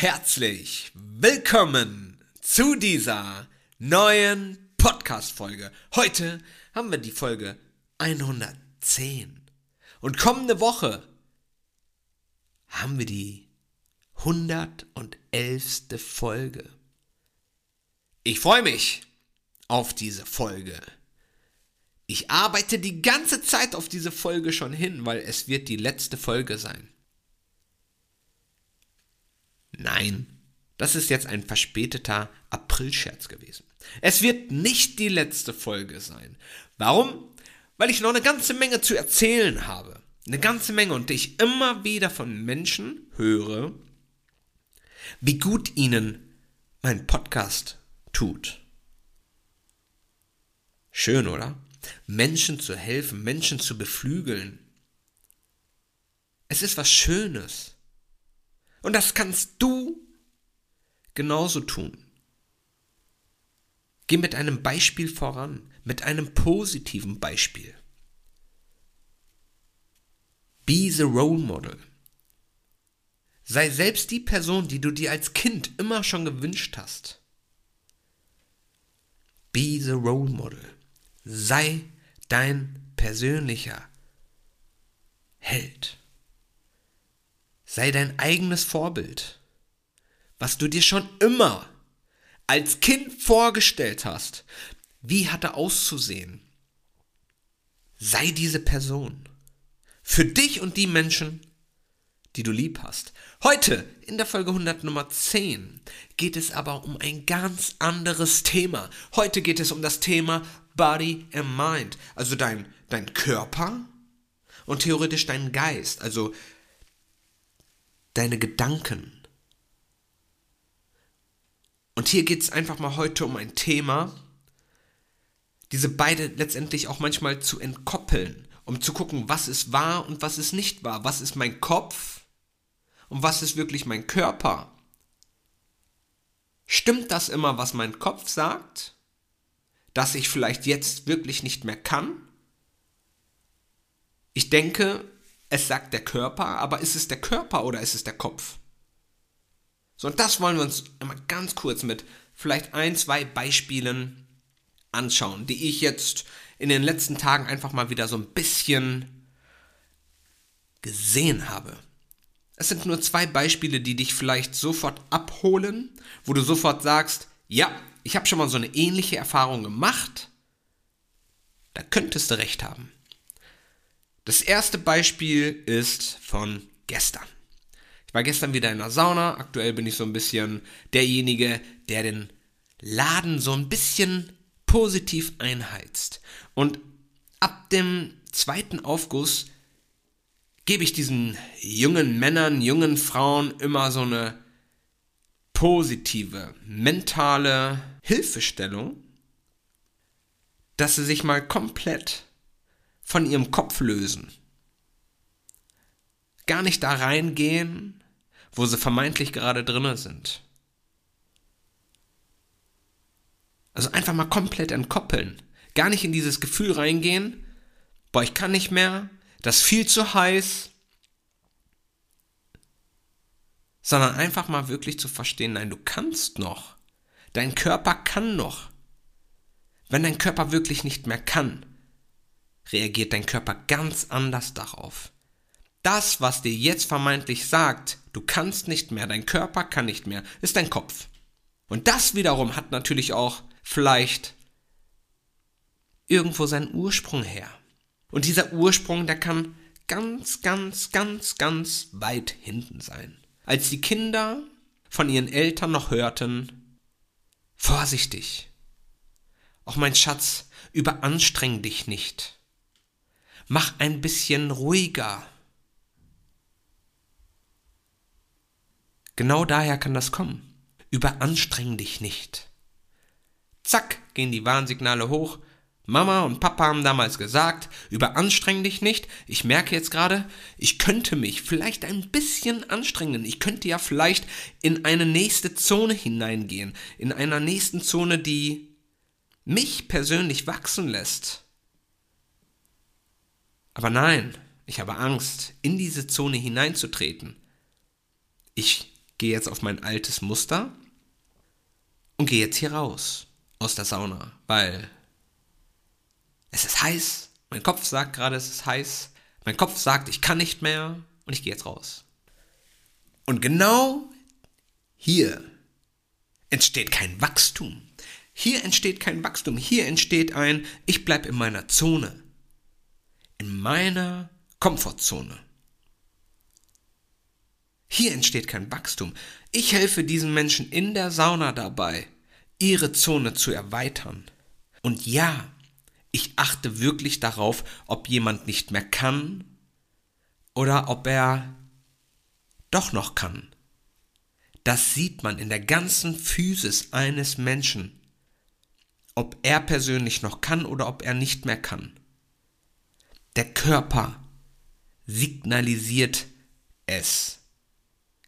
herzlich willkommen zu dieser neuen Podcast-Folge. Heute haben wir die Folge 110. Und kommende Woche haben wir die 111. Folge. Ich freue mich auf diese Folge. Ich arbeite die ganze Zeit auf diese Folge schon hin, weil es wird die letzte Folge sein. Nein, das ist jetzt ein verspäteter Aprilscherz gewesen. Es wird nicht die letzte Folge sein. Warum? Weil ich noch eine ganze Menge zu erzählen habe. Eine ganze Menge und ich immer wieder von Menschen höre, wie gut ihnen mein Podcast tut. Schön, oder? Menschen zu helfen, Menschen zu beflügeln. Es ist was Schönes. Und das kannst du genauso tun. Geh mit einem Beispiel voran, mit einem positiven Beispiel. Be the role model. Sei selbst die Person, die du dir als Kind immer schon gewünscht hast. Be the role model. Sei dein persönlicher Held. Sei dein eigenes Vorbild. Was du dir schon immer als Kind vorgestellt hast. Wie hat er auszusehen? Sei diese Person. Für dich und die Menschen, die du lieb hast. Heute, in der Folge 100 Nummer 10, geht es aber um ein ganz anderes Thema. Heute geht es um das Thema Body and Mind. Also dein, dein Körper und theoretisch dein Geist. Also deine Gedanken. Und hier geht es einfach mal heute um ein Thema, diese beide letztendlich auch manchmal zu entkoppeln, um zu gucken, was ist wahr und was ist nicht wahr, was ist mein Kopf und was ist wirklich mein Körper. Stimmt das immer, was mein Kopf sagt? Dass ich vielleicht jetzt wirklich nicht mehr kann? Ich denke, es sagt der Körper, aber ist es der Körper oder ist es der Kopf? So, und das wollen wir uns einmal ganz kurz mit vielleicht ein, zwei Beispielen anschauen, die ich jetzt in den letzten Tagen einfach mal wieder so ein bisschen gesehen habe. Es sind nur zwei Beispiele, die dich vielleicht sofort abholen, wo du sofort sagst, ja, ich habe schon mal so eine ähnliche Erfahrung gemacht, da könntest du recht haben. Das erste Beispiel ist von gestern. Ich war gestern wieder in der Sauna. Aktuell bin ich so ein bisschen derjenige, der den Laden so ein bisschen positiv einheizt. Und ab dem zweiten Aufguss gebe ich diesen jungen Männern, jungen Frauen immer so eine positive, mentale Hilfestellung, dass sie sich mal komplett von ihrem Kopf lösen. Gar nicht da reingehen, wo sie vermeintlich gerade drinne sind. Also einfach mal komplett entkoppeln. Gar nicht in dieses Gefühl reingehen, boah, ich kann nicht mehr, das ist viel zu heiß. Sondern einfach mal wirklich zu verstehen, nein, du kannst noch. Dein Körper kann noch. Wenn dein Körper wirklich nicht mehr kann, reagiert dein Körper ganz anders darauf. Das, was dir jetzt vermeintlich sagt, du kannst nicht mehr, dein Körper kann nicht mehr, ist dein Kopf. Und das wiederum hat natürlich auch vielleicht irgendwo seinen Ursprung her. Und dieser Ursprung, der kann ganz, ganz, ganz, ganz weit hinten sein. Als die Kinder von ihren Eltern noch hörten, vorsichtig, auch mein Schatz, überanstreng dich nicht mach ein bisschen ruhiger. Genau daher kann das kommen. Überanstreng dich nicht. Zack, gehen die Warnsignale hoch. Mama und Papa haben damals gesagt, überanstreng dich nicht. Ich merke jetzt gerade, ich könnte mich vielleicht ein bisschen anstrengen. Ich könnte ja vielleicht in eine nächste Zone hineingehen. In einer nächsten Zone, die mich persönlich wachsen lässt. Aber nein, ich habe Angst, in diese Zone hineinzutreten. Ich gehe jetzt auf mein altes Muster und gehe jetzt hier raus aus der Sauna, weil es ist heiß. Mein Kopf sagt gerade, es ist heiß. Mein Kopf sagt, ich kann nicht mehr und ich gehe jetzt raus. Und genau hier entsteht kein Wachstum. Hier entsteht kein Wachstum. Hier entsteht ein, ich bleibe in meiner Zone. In meiner Komfortzone. Hier entsteht kein Wachstum. Ich helfe diesen Menschen in der Sauna dabei, ihre Zone zu erweitern. Und ja, ich achte wirklich darauf, ob jemand nicht mehr kann oder ob er doch noch kann. Das sieht man in der ganzen Physis eines Menschen, ob er persönlich noch kann oder ob er nicht mehr kann. Der Körper signalisiert es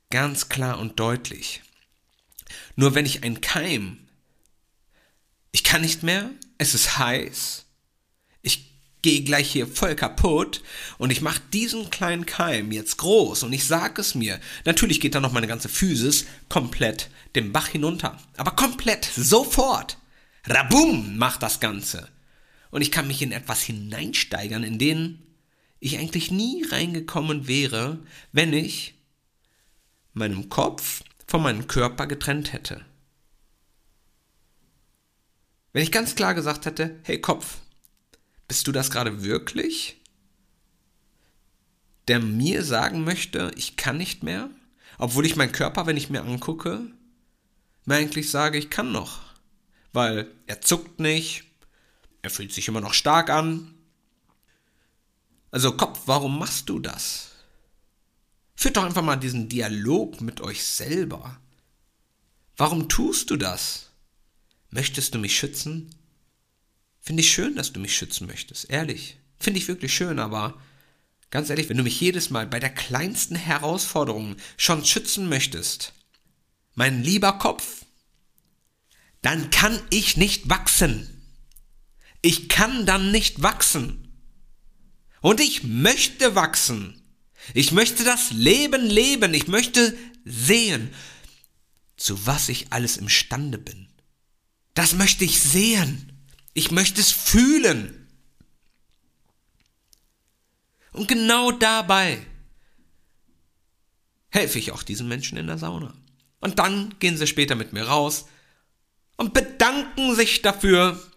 ganz klar und deutlich. Nur wenn ich ein Keim, ich kann nicht mehr, es ist heiß, gehe gleich hier voll kaputt und ich mache diesen kleinen Keim jetzt groß und ich sage es mir. Natürlich geht dann noch meine ganze Physis komplett den Bach hinunter. Aber komplett, sofort. Rabum macht das Ganze. Und ich kann mich in etwas hineinsteigern, in den ich eigentlich nie reingekommen wäre, wenn ich meinem Kopf von meinem Körper getrennt hätte. Wenn ich ganz klar gesagt hätte, hey Kopf, bist du das gerade wirklich? Der mir sagen möchte, ich kann nicht mehr? Obwohl ich meinen Körper, wenn ich mir angucke, mir eigentlich sage, ich kann noch. Weil er zuckt nicht, er fühlt sich immer noch stark an. Also Kopf, warum machst du das? Führt doch einfach mal diesen Dialog mit euch selber. Warum tust du das? Möchtest du mich schützen? Finde ich schön, dass du mich schützen möchtest, ehrlich. Finde ich wirklich schön, aber ganz ehrlich, wenn du mich jedes Mal bei der kleinsten Herausforderung schon schützen möchtest, mein lieber Kopf, dann kann ich nicht wachsen. Ich kann dann nicht wachsen. Und ich möchte wachsen. Ich möchte das Leben leben. Ich möchte sehen, zu was ich alles imstande bin. Das möchte ich sehen. Ich möchte es fühlen. Und genau dabei helfe ich auch diesen Menschen in der Sauna. Und dann gehen sie später mit mir raus und bedanken sich dafür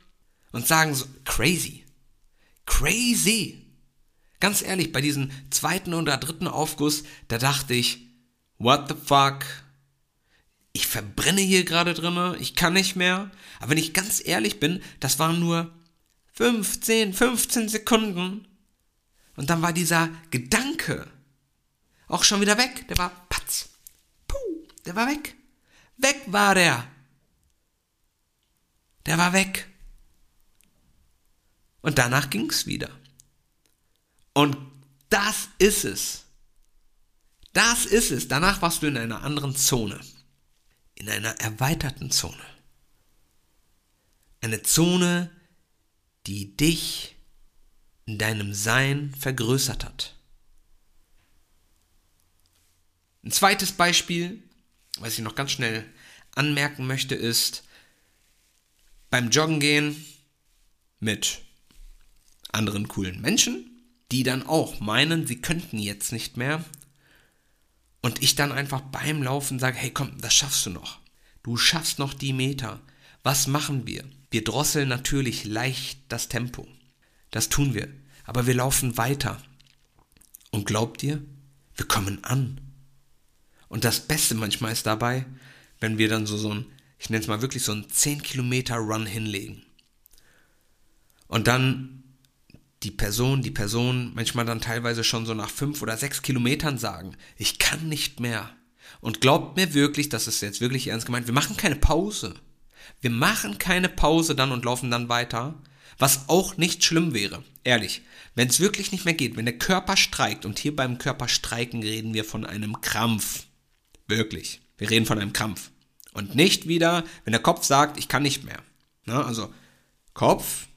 und sagen so, crazy, crazy. Ganz ehrlich, bei diesem zweiten oder dritten Aufguss, da dachte ich, what the fuck, ich verbrenne hier gerade drinne, ich kann nicht mehr. Aber wenn ich ganz ehrlich bin, das waren nur 15, 15 Sekunden. Und dann war dieser Gedanke auch schon wieder weg. Der war patz. Puh, der war weg. Weg war der. Der war weg. Und danach ging's wieder. Und das ist es. Das ist es. Danach warst du in einer anderen Zone in einer erweiterten Zone. Eine Zone, die dich in deinem Sein vergrößert hat. Ein zweites Beispiel, was ich noch ganz schnell anmerken möchte, ist beim Joggen gehen mit anderen coolen Menschen, die dann auch meinen, sie könnten jetzt nicht mehr und ich dann einfach beim Laufen sage, hey komm, das schaffst du noch. Du schaffst noch die Meter. Was machen wir? Wir drosseln natürlich leicht das Tempo. Das tun wir. Aber wir laufen weiter. Und glaubt ihr, wir kommen an. Und das Beste manchmal ist dabei, wenn wir dann so, so ein, ich nenne es mal wirklich so einen 10 Kilometer Run hinlegen. Und dann die Person, die Person manchmal dann teilweise schon so nach fünf oder sechs Kilometern sagen, ich kann nicht mehr. Und glaubt mir wirklich, das ist jetzt wirklich ernst gemeint, wir machen keine Pause. Wir machen keine Pause dann und laufen dann weiter, was auch nicht schlimm wäre. Ehrlich, wenn es wirklich nicht mehr geht, wenn der Körper streikt, und hier beim Körperstreiken reden wir von einem Krampf. Wirklich. Wir reden von einem Krampf. Und nicht wieder, wenn der Kopf sagt, ich kann nicht mehr. Na, also Kopf,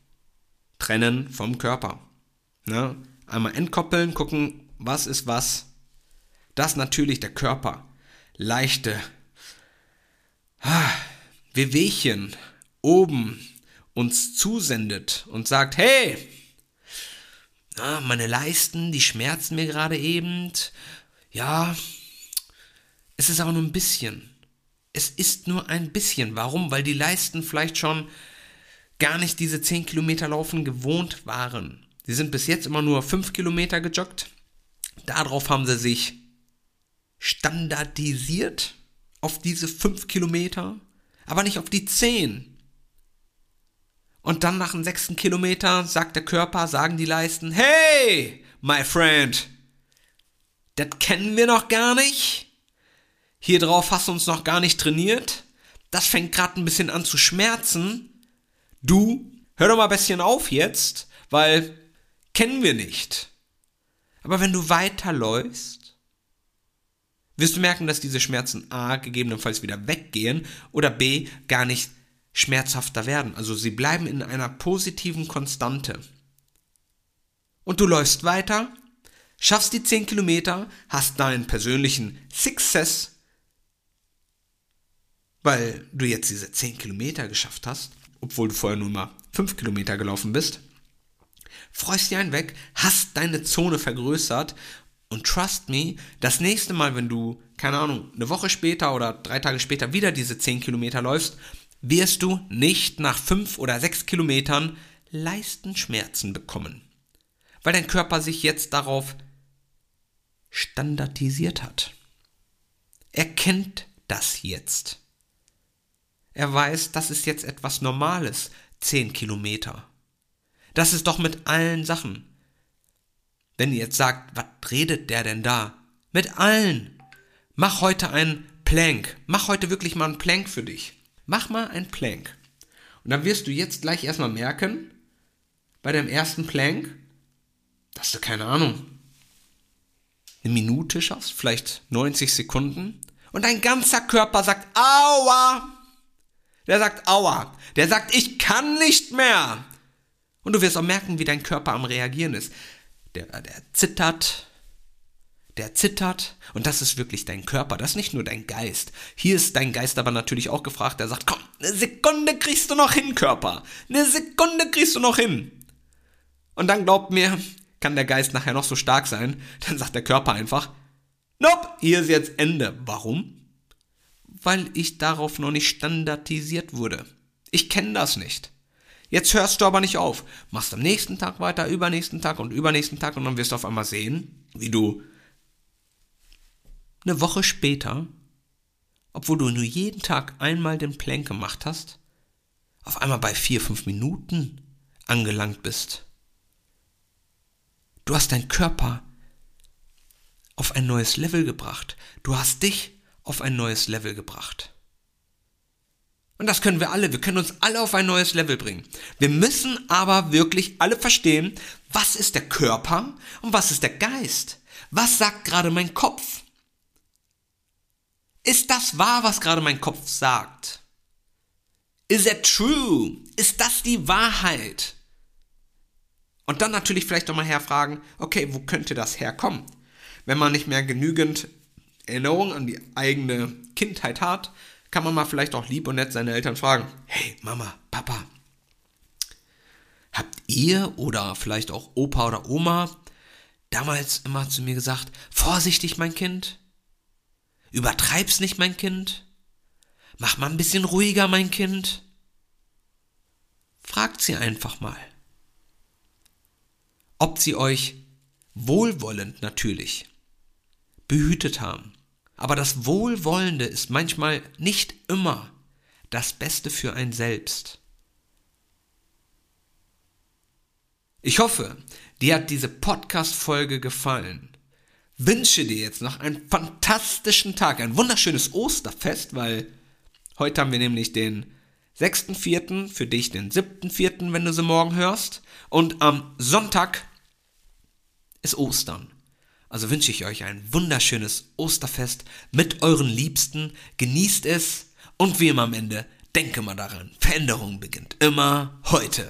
trennen vom Körper. Ne? Einmal entkoppeln, gucken, was ist was. Das natürlich der Körper. leichte ah, Wehwehchen oben uns zusendet und sagt, hey, na, meine Leisten, die schmerzen mir gerade eben. Ja, es ist aber nur ein bisschen. Es ist nur ein bisschen. Warum? Weil die Leisten vielleicht schon gar nicht diese 10 Kilometer laufen gewohnt waren. Sie sind bis jetzt immer nur 5 Kilometer gejoggt. Darauf haben sie sich standardisiert auf diese 5 Kilometer, aber nicht auf die 10. Und dann nach dem sechsten Kilometer sagt der Körper, sagen die Leisten, hey, my friend, das kennen wir noch gar nicht. Hier drauf hast du uns noch gar nicht trainiert. Das fängt gerade ein bisschen an zu schmerzen. Du, hör doch mal ein bisschen auf jetzt, weil kennen wir nicht. Aber wenn du weiterläufst, wirst du merken, dass diese Schmerzen A gegebenenfalls wieder weggehen oder B gar nicht schmerzhafter werden. Also sie bleiben in einer positiven Konstante. Und du läufst weiter, schaffst die 10 Kilometer, hast deinen persönlichen Success, weil du jetzt diese 10 Kilometer geschafft hast, obwohl du vorher nur mal 5 Kilometer gelaufen bist, freust dir einen weg, hast deine Zone vergrößert und trust me, das nächste Mal, wenn du, keine Ahnung, eine Woche später oder drei Tage später wieder diese 10 Kilometer läufst, wirst du nicht nach fünf oder sechs Kilometern Leistenschmerzen bekommen, weil dein Körper sich jetzt darauf standardisiert hat. Er kennt das jetzt. Er weiß, das ist jetzt etwas Normales, zehn Kilometer. Das ist doch mit allen Sachen. Wenn ihr jetzt sagt, was redet der denn da? Mit allen. Mach heute einen Plank. Mach heute wirklich mal einen Plank für dich. Mach mal ein Plank. Und dann wirst du jetzt gleich erstmal merken, bei deinem ersten Plank, dass du keine Ahnung, eine Minute schaffst, vielleicht 90 Sekunden. Und dein ganzer Körper sagt, aua. Der sagt, aua. Der sagt, ich kann nicht mehr. Und du wirst auch merken, wie dein Körper am Reagieren ist. Der, der zittert, der zittert und das ist wirklich dein Körper, das ist nicht nur dein Geist. Hier ist dein Geist aber natürlich auch gefragt, der sagt, komm, eine Sekunde kriegst du noch hin, Körper. Eine Sekunde kriegst du noch hin. Und dann glaubt mir, kann der Geist nachher noch so stark sein, dann sagt der Körper einfach, nope, hier ist jetzt Ende. Warum? Weil ich darauf noch nicht standardisiert wurde. Ich kenne das nicht. Jetzt hörst du aber nicht auf. Machst am nächsten Tag weiter, übernächsten Tag und übernächsten Tag und dann wirst du auf einmal sehen, wie du eine Woche später, obwohl du nur jeden Tag einmal den Plank gemacht hast, auf einmal bei vier, fünf Minuten angelangt bist. Du hast deinen Körper auf ein neues Level gebracht. Du hast dich auf ein neues Level gebracht. Und das können wir alle. Wir können uns alle auf ein neues Level bringen. Wir müssen aber wirklich alle verstehen, was ist der Körper und was ist der Geist. Was sagt gerade mein Kopf? Ist das wahr, was gerade mein Kopf sagt? Is it true? Ist das die Wahrheit? Und dann natürlich vielleicht nochmal herfragen, okay, wo könnte das herkommen? Wenn man nicht mehr genügend Erinnerung an die eigene Kindheit hat, kann man mal vielleicht auch lieb und nett seine Eltern fragen, hey Mama, Papa, habt ihr oder vielleicht auch Opa oder Oma damals immer zu mir gesagt, vorsichtig mein Kind, Übertreib's nicht, mein Kind. Mach mal ein bisschen ruhiger, mein Kind. Fragt sie einfach mal. Ob sie euch wohlwollend natürlich behütet haben. Aber das Wohlwollende ist manchmal nicht immer das Beste für ein selbst. Ich hoffe, dir hat diese Podcast-Folge gefallen wünsche dir jetzt noch einen fantastischen Tag, ein wunderschönes Osterfest, weil heute haben wir nämlich den 6.4., für dich den 7.4., wenn du sie morgen hörst. Und am Sonntag ist Ostern. Also wünsche ich euch ein wunderschönes Osterfest mit euren Liebsten. Genießt es und wie immer am Ende, denke mal daran, Veränderung beginnt immer heute.